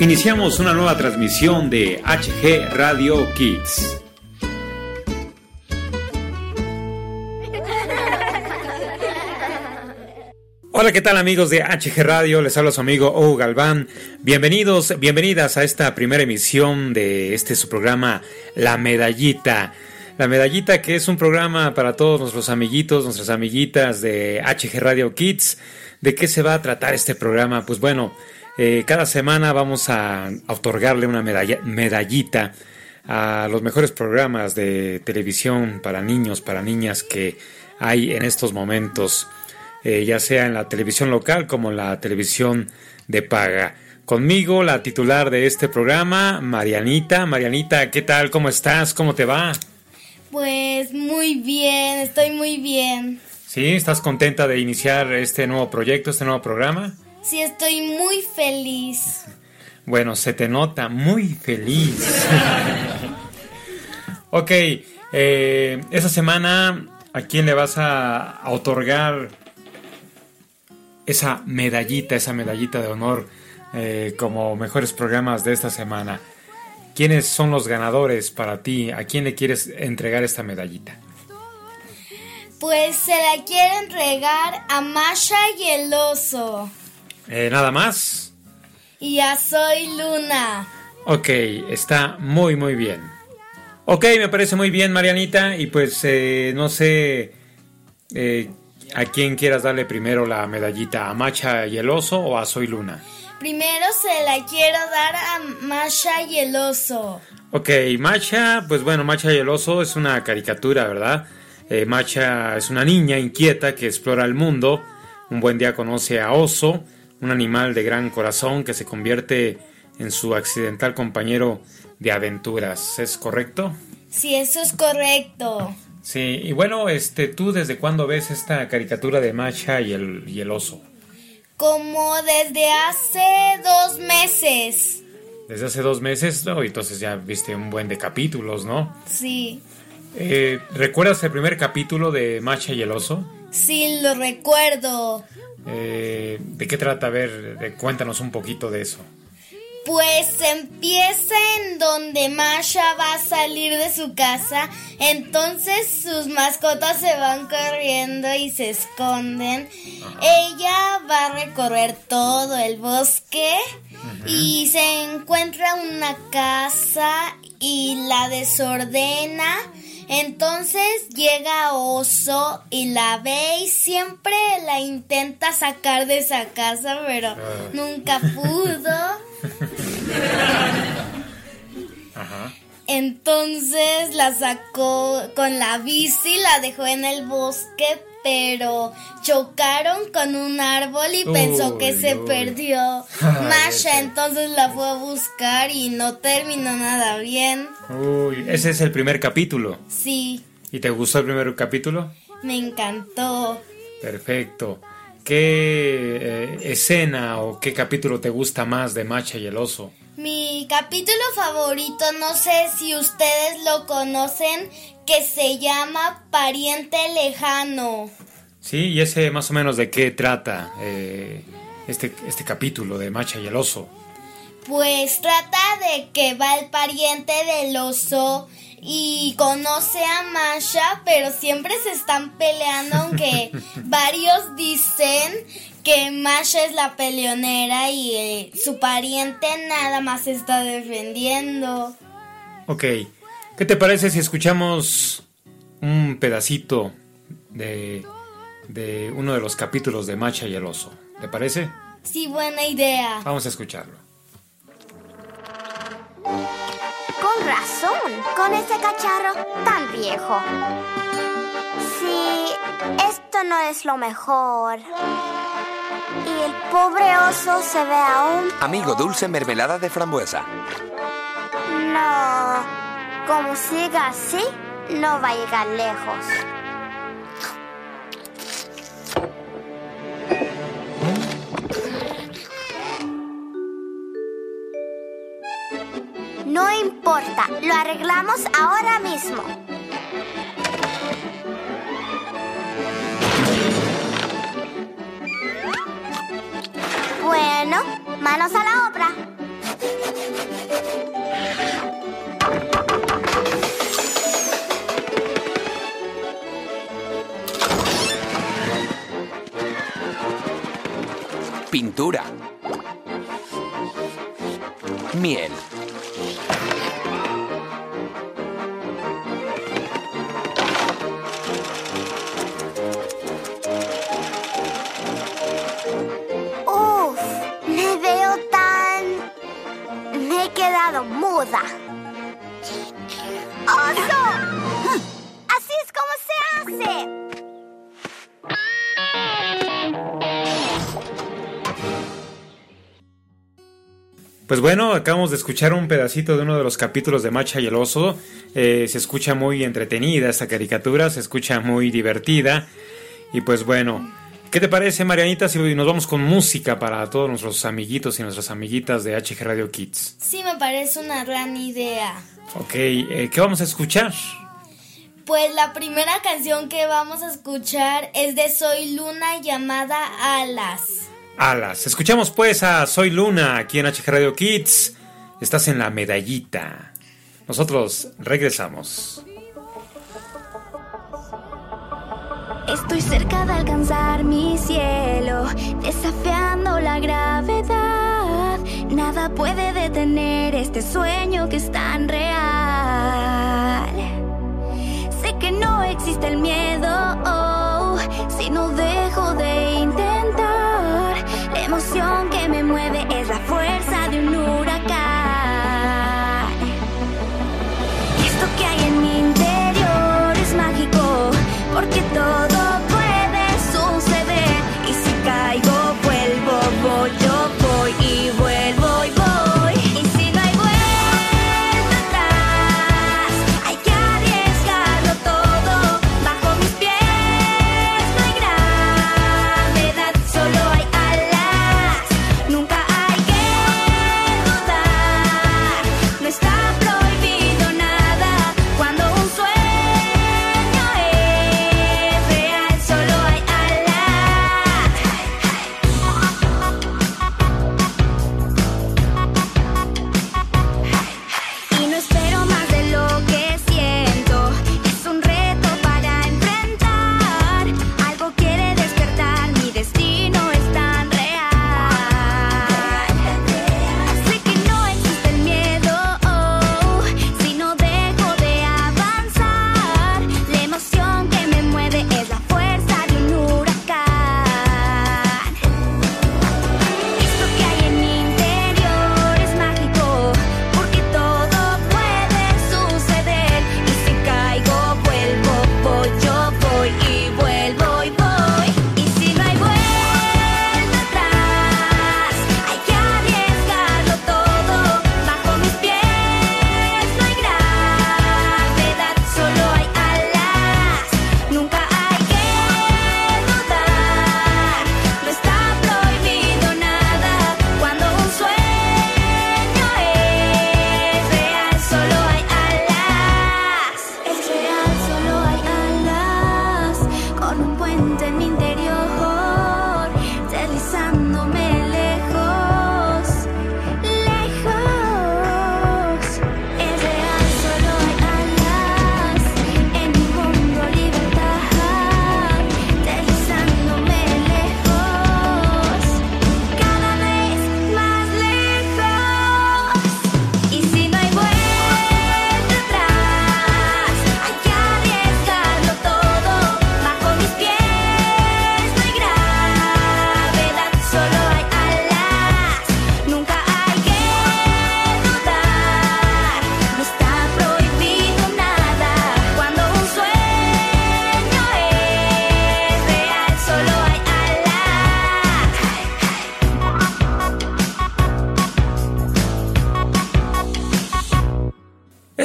Iniciamos una nueva transmisión de HG Radio Kids. Hola, ¿qué tal amigos de HG Radio? Les habla su amigo Hugo Galván. Bienvenidos, bienvenidas a esta primera emisión de este su programa La Medallita. La Medallita que es un programa para todos nuestros amiguitos, nuestras amiguitas de HG Radio Kids. ¿De qué se va a tratar este programa? Pues bueno, eh, cada semana vamos a, otorgarle una medallita a los mejores programas de televisión para niños, para niñas que hay en estos momentos, eh, ya sea en la televisión local como en la televisión de paga. Conmigo, la titular de este programa, Marianita. Marianita, ¿qué tal? ¿Cómo estás? ¿Cómo te va? Pues muy bien, estoy muy bien. ¿Sí? ¿Estás contenta de iniciar este nuevo proyecto, este nuevo programa? Sí, estoy muy feliz. Bueno, se te nota muy feliz. ok, eh, esa semana, ¿a quién le vas a, otorgar esa medallita, esa medallita de honor eh, como mejores programas de esta semana? ¿Quiénes son los ganadores para ti? ¿A quién le quieres entregar esta medallita? Pues se la quiero entregar a Masha y el oso. Eh, ¿Nada más? Ya soy Luna. Ok, está muy muy bien. Ok, me parece muy bien, Marianita. Y pues eh, no sé eh, a quién quieras darle primero la medallita, a Macha y el oso o a Soy Luna. Primero se la quiero dar a Macha y el oso. Ok, Macha, pues bueno, Macha y el oso es una caricatura, ¿verdad? Macha es una niña inquieta que explora el mundo. Un buen día conoce a Oso un animal de gran corazón que se convierte en su accidental compañero de aventuras. ¿Es correcto? Sí, eso es correcto. Sí, y bueno, este, ¿tú desde cuándo ves esta caricatura de Macha y el, y el oso? Como desde hace dos meses. Desde hace dos meses, ¿no? Entonces ya viste un buen de capítulos, ¿no? Sí. Eh, ¿Recuerdas el primer capítulo de Macha y el oso? Sí, lo recuerdo. Eh, ¿De qué trata? A ver, cuéntanos un poquito de eso. Pues empieza en donde Masha va a salir de su casa, entonces sus mascotas se van corriendo y se esconden. Ella va a recorrer todo el bosque y se encuentra una casa y la desordena entonces llega Oso y la ve y siempre la intenta sacar de esa casa, pero ah. nunca pudo. Entonces la sacó con la bici, la dejó en el bosque, pero chocaron con un árbol y pensó que se perdió. Masha entonces la fue a buscar y no terminó nada bien. Uy, ese es el primer capítulo. Sí. ¿Y te gustó el primer capítulo? Me encantó. Perfecto. ¿Qué eh, escena o qué capítulo te gusta más de Macha y el oso? Mi capítulo favorito, no sé si ustedes lo conocen, que se llama Pariente Lejano. Sí, y ese más o menos de qué trata eh, este, este capítulo de Macha y el oso. Pues trata de que va el pariente del oso y conoce a Masha, pero siempre se están peleando, aunque varios dicen que Masha es la peleonera y eh, su pariente nada más está defendiendo. Ok, ¿Qué te parece si escuchamos un pedacito de, de uno de los capítulos de Macha y el oso? ¿Te parece? Sí, buena idea. Vamos a escucharlo. Razón, con ese cacharro tan viejo. Sí, esto no es lo mejor. Y el pobre oso se ve aún... Amigo dulce mermelada de frambuesa. No. Como siga así, no va a llegar lejos. Lo arreglamos ahora mismo. Bueno, manos a la obra. Pintura. Miel. Acabamos de escuchar un pedacito de uno de los capítulos de Macha y el Oso. Eh, se escucha muy entretenida esta caricatura, se escucha muy divertida. Y pues bueno, ¿qué te parece Marianita si nos vamos con música para todos nuestros amiguitos y nuestras amiguitas de HG Radio Kids? Sí, me parece una gran idea. Ok, eh, ¿qué vamos a escuchar? Pues la primera canción que vamos a escuchar es de Soy Luna llamada Alas. Alas. Escuchamos pues a Soy Luna aquí en HG Radio Kids. Estás en la medallita. Nosotros regresamos. Estoy cerca de alcanzar mi cielo, desafiando la gravedad. Nada puede detener este sueño que es tan real. Sé que no existe el miedo oh, si no dejo de emoción que me mueve es la fuerza de un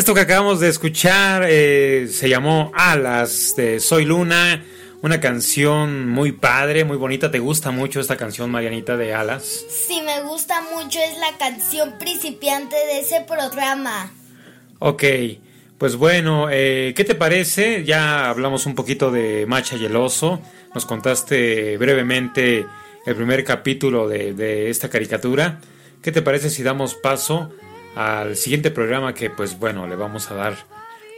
Esto que acabamos de escuchar eh, se llamó Alas de Soy Luna, una canción muy padre, muy bonita. ¿Te gusta mucho esta canción, Marianita, de Alas? Sí, me gusta mucho, es la canción principiante de ese programa. Ok, pues bueno, eh, ¿qué te parece? Ya hablamos un poquito de Macha y el Oso, nos contaste brevemente el primer capítulo de, de esta caricatura. ¿Qué te parece si damos paso al siguiente programa que pues bueno, le vamos a dar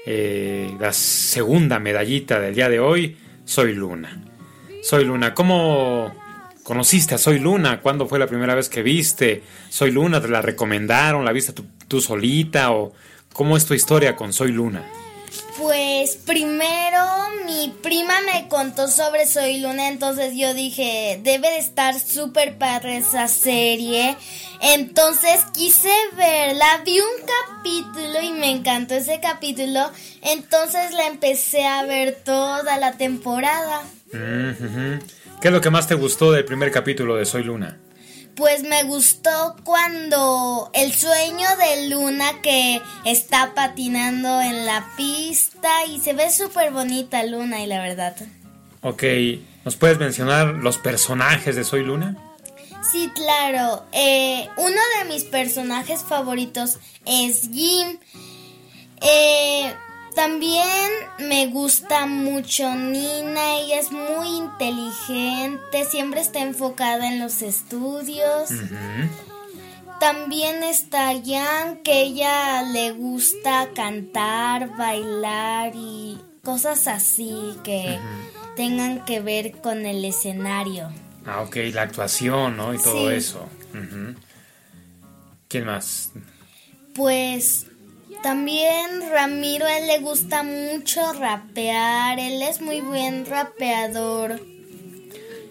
eh, la segunda medallita del día de hoy? Soy Luna. Soy Luna, ¿cómo, conociste a Soy Luna? ¿Cuándo fue la primera vez que viste Soy Luna? ¿Te la recomendaron? ¿La viste tú, tú solita? ¿O cómo es tu historia con Soy Luna? Pues primero mi prima me contó sobre Soy Luna, entonces yo dije, debe de estar súper padre esa serie. Entonces quise verla, vi un capítulo y me encantó ese capítulo, entonces la empecé a ver toda la temporada. ¿Qué es lo que más te gustó del primer capítulo de Soy Luna? Pues me gustó cuando el sueño de Luna que está patinando en la pista y se ve súper bonita Luna y la verdad. Ok, ¿nos puedes mencionar los personajes de Soy Luna? Sí, claro. Eh, uno de mis personajes favoritos es Jim. Eh, también me gusta mucho Nina, ella es muy inteligente, siempre está enfocada en los estudios. También está Jan, que ella le gusta cantar, bailar y cosas así que tengan que ver con el escenario. Ah, ok, la actuación, ¿no? Y todo eso. ¿Quién más? Pues también Ramiro, a él le gusta mucho rapear, él es muy buen rapeador.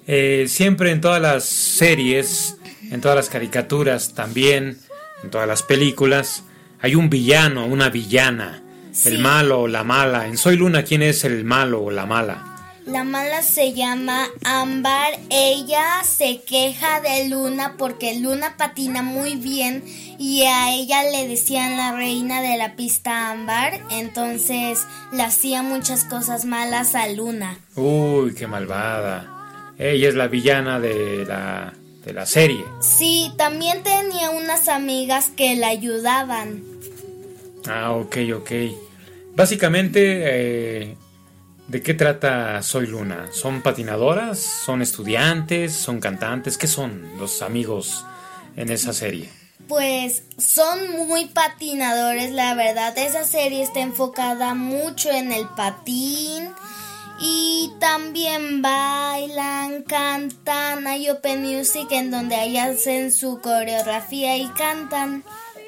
Eh, siempre en todas las series, en todas las caricaturas también, en todas las películas, hay un villano, una villana, el malo o la mala. En Soy Luna, ¿quién es el malo o la mala? La mala se llama Ámbar. Ella se queja de Luna porque Luna patina muy bien y a ella le decían la reina de la pista Ámbar. Entonces le hacía muchas cosas malas a Luna. Uy, qué malvada. Ella es la villana de la, de la serie. Sí, también tenía unas amigas que la ayudaban. Ah, ok, ok. Básicamente... Eh, ¿De qué trata Soy Luna? ¿Son patinadoras? ¿Son estudiantes? ¿Son cantantes? ¿Qué son los amigos en esa serie? Pues son muy patinadores, la verdad. Esa serie está enfocada mucho en el patín. Y también bailan, cantan, hay Open Music en donde ahí hacen su coreografía y cantan.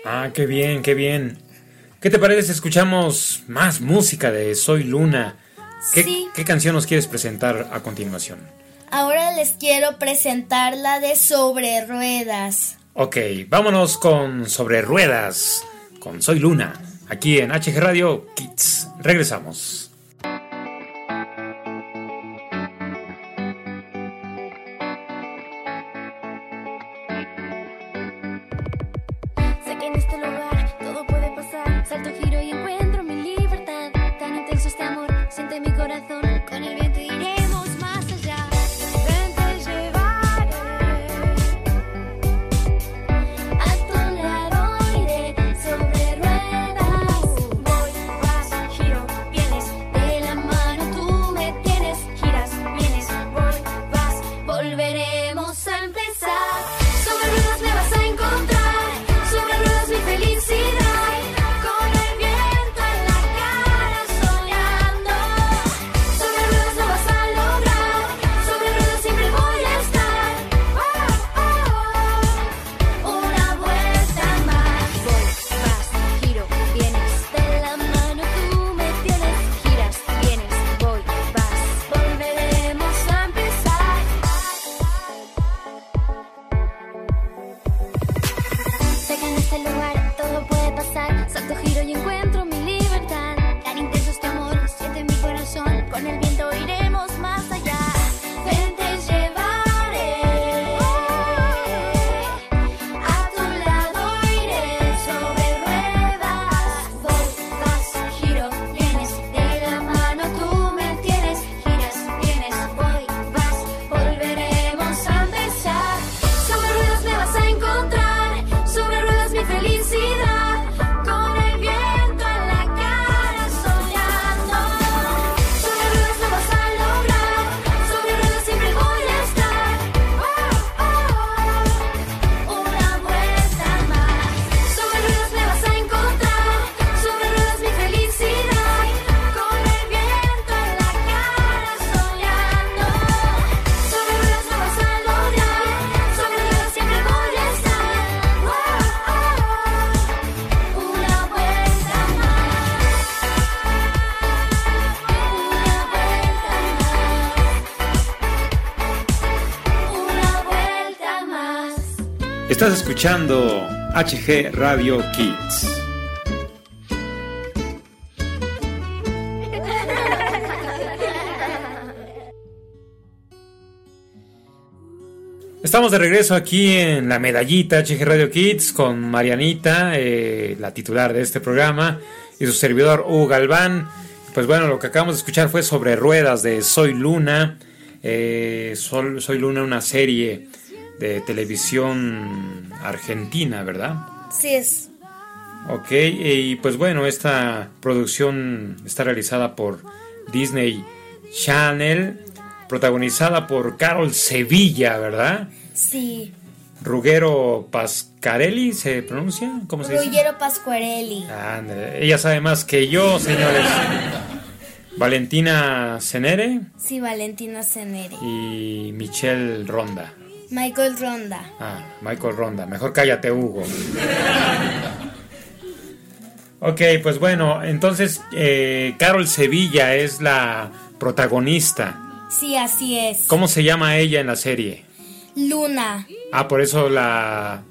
Ah, qué bien, qué bien. ¿Qué te parece si escuchamos más música de Soy Luna? ¿Qué, canción nos quieres presentar a continuación? Ahora les quiero presentar la de Sobre Ruedas. Ok, vámonos con Sobre Ruedas, con Soy Luna, aquí en HG Radio Kids. Regresamos. Estás escuchando HG Radio Kids. Estamos de regreso aquí en la medallita HG Radio Kids con Marianita, eh, la titular de este programa, y su servidor Hugo Galván. Pues bueno, lo que acabamos de escuchar fue sobre ruedas de Soy Luna. Eh, Soy Luna, una serie de televisión argentina, ¿verdad? Sí es. Ok, y pues bueno, esta producción está realizada por Disney Channel, protagonizada por Carol Sevilla, ¿verdad? Sí. Ruggero Pascarelli, ¿se pronuncia? ¿Cómo se dice? Ruggero Pasquarelli. ella sabe más que yo, señores. Valentina Cenere. Sí, Valentina Cenere. Y Michelle Ronda. Michael Ronda. Ah, Michael Ronda. Mejor cállate, Hugo. ok, pues bueno, entonces eh, Carol Sevilla es la protagonista. Sí, así es. ¿Cómo se llama ella en la serie? Luna. Ah, por eso la,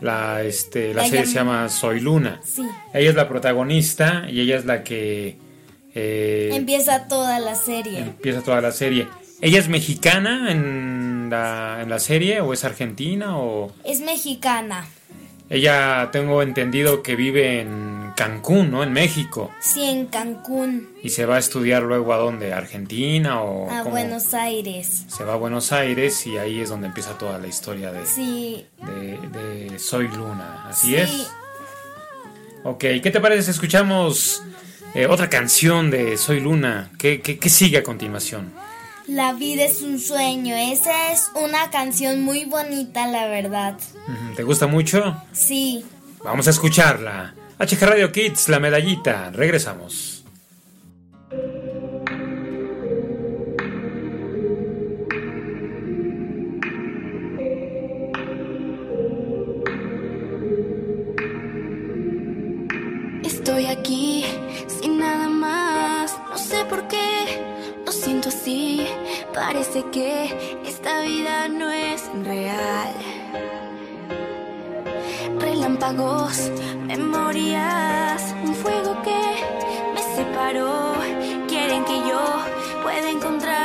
la, este, la, serie se llama Soy Luna. Sí. Ella es la protagonista y ella es la que... Eh, empieza toda la serie. Empieza toda la serie. ¿Ella es mexicana en la, en la serie o es argentina o...? Es mexicana. Ella tengo entendido que vive en Cancún, ¿no? En México. Sí, en Cancún. ¿Y se va a estudiar luego a dónde? ¿Argentina o...? A Buenos Aires. Se va a Buenos Aires y ahí es donde empieza toda la historia de... Sí. De, Soy Luna, ¿así sí. es? Ok, ¿qué te parece si escuchamos eh, otra canción de Soy Luna? ¿Qué, qué sigue a continuación? La vida es un sueño. Esa es una canción muy bonita, la verdad. ¿Te gusta mucho? Sí. Vamos a escucharla. HG Radio Kids, la medallita. Regresamos. Estoy aquí sin nada más. No sé por qué siento así, parece que esta vida no es real. Relámpagos, memorias, un fuego que me separó, quieren que yo pueda encontrar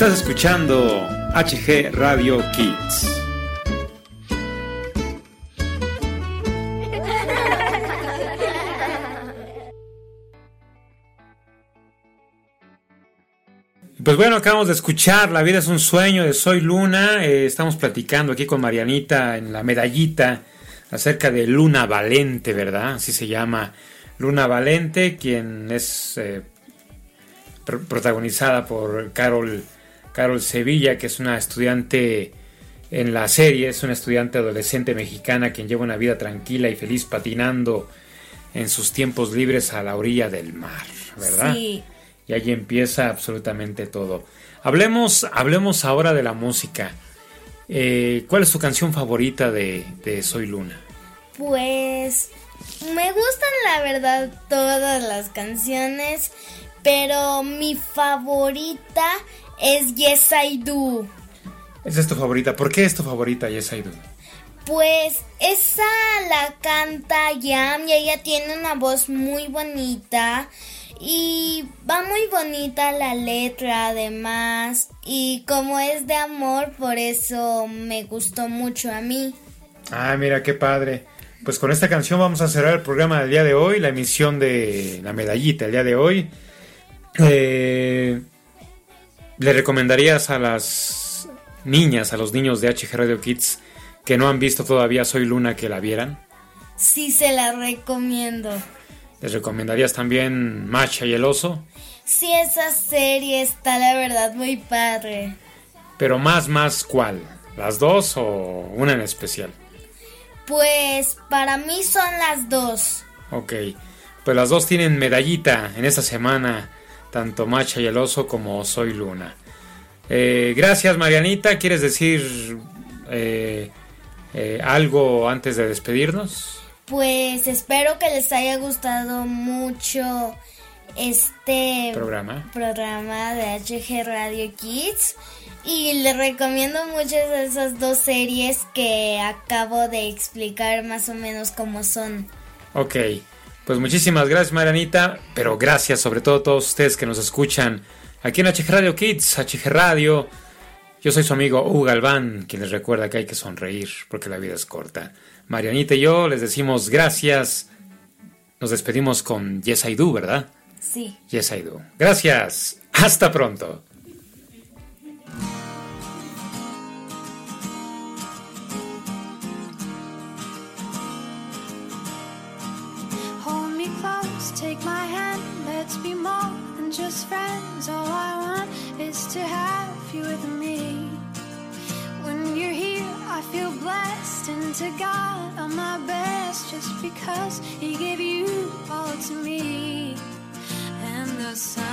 Estás escuchando HG Radio Kids. Pues bueno, acabamos de escuchar La vida es un sueño de Soy Luna. Eh, estamos platicando aquí con Marianita en la medallita acerca de Luna Valente, ¿verdad? Así se llama Luna Valente, quien es eh, protagonizada por Carol, Carol Sevilla, que es una estudiante en la serie, es una estudiante adolescente mexicana quien lleva una vida tranquila y feliz patinando en sus tiempos libres a la orilla del mar, ¿verdad? Sí. Y allí empieza absolutamente todo. Hablemos, hablemos ahora de la música. Eh, ¿Cuál es tu canción favorita de, de Soy Luna? Pues me gustan la verdad todas las canciones, pero mi favorita es Yes I Do. Esa es tu favorita. ¿Por qué es tu favorita Yes I Do? Pues esa la canta Yam y ella tiene una voz muy bonita y va muy bonita la letra además y como es de amor por eso me gustó mucho a mí. Ah, mira qué padre. Pues con esta canción vamos a cerrar el programa del día de hoy, la emisión de la medallita el día de hoy. Eh, ¿Le recomendarías a las niñas, a los niños de HG Radio Kids que no han visto todavía Soy Luna que la vieran? Sí se la recomiendo. ¿Les recomendarías también Macha y el oso? Sí, esa serie está la verdad muy padre. Pero más, más, ¿cuál? ¿Las dos o una en especial? Pues para mí son las dos. Ok, pues las dos tienen medallita en esta semana, tanto Macha y el oso como Soy Luna. Eh, gracias Marianita, ¿quieres decir eh, eh, algo antes de despedirnos? Pues espero que les haya gustado mucho este Programa. programa de HG Radio Kids y les recomiendo muchas de esas dos series que acabo de explicar más o menos cómo son. Ok, pues muchísimas gracias Marianita, pero gracias sobre todo a todos ustedes que nos escuchan aquí en HG Radio Kids, HG Radio. Yo soy su amigo Hugo Galván, quien les recuerda que hay que sonreír porque la vida es corta. Marianita y yo les decimos gracias. Nos despedimos con Yes I Do, ¿verdad? Sí. Yes I Do. Gracias. Hasta pronto. Just friends. All I want is to have you with me. When you're here, I feel blessed, and to God, I'm my best just because He gave you all to me. And the sun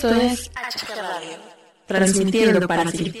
Esto es HG Radio, transmitiendo para ti.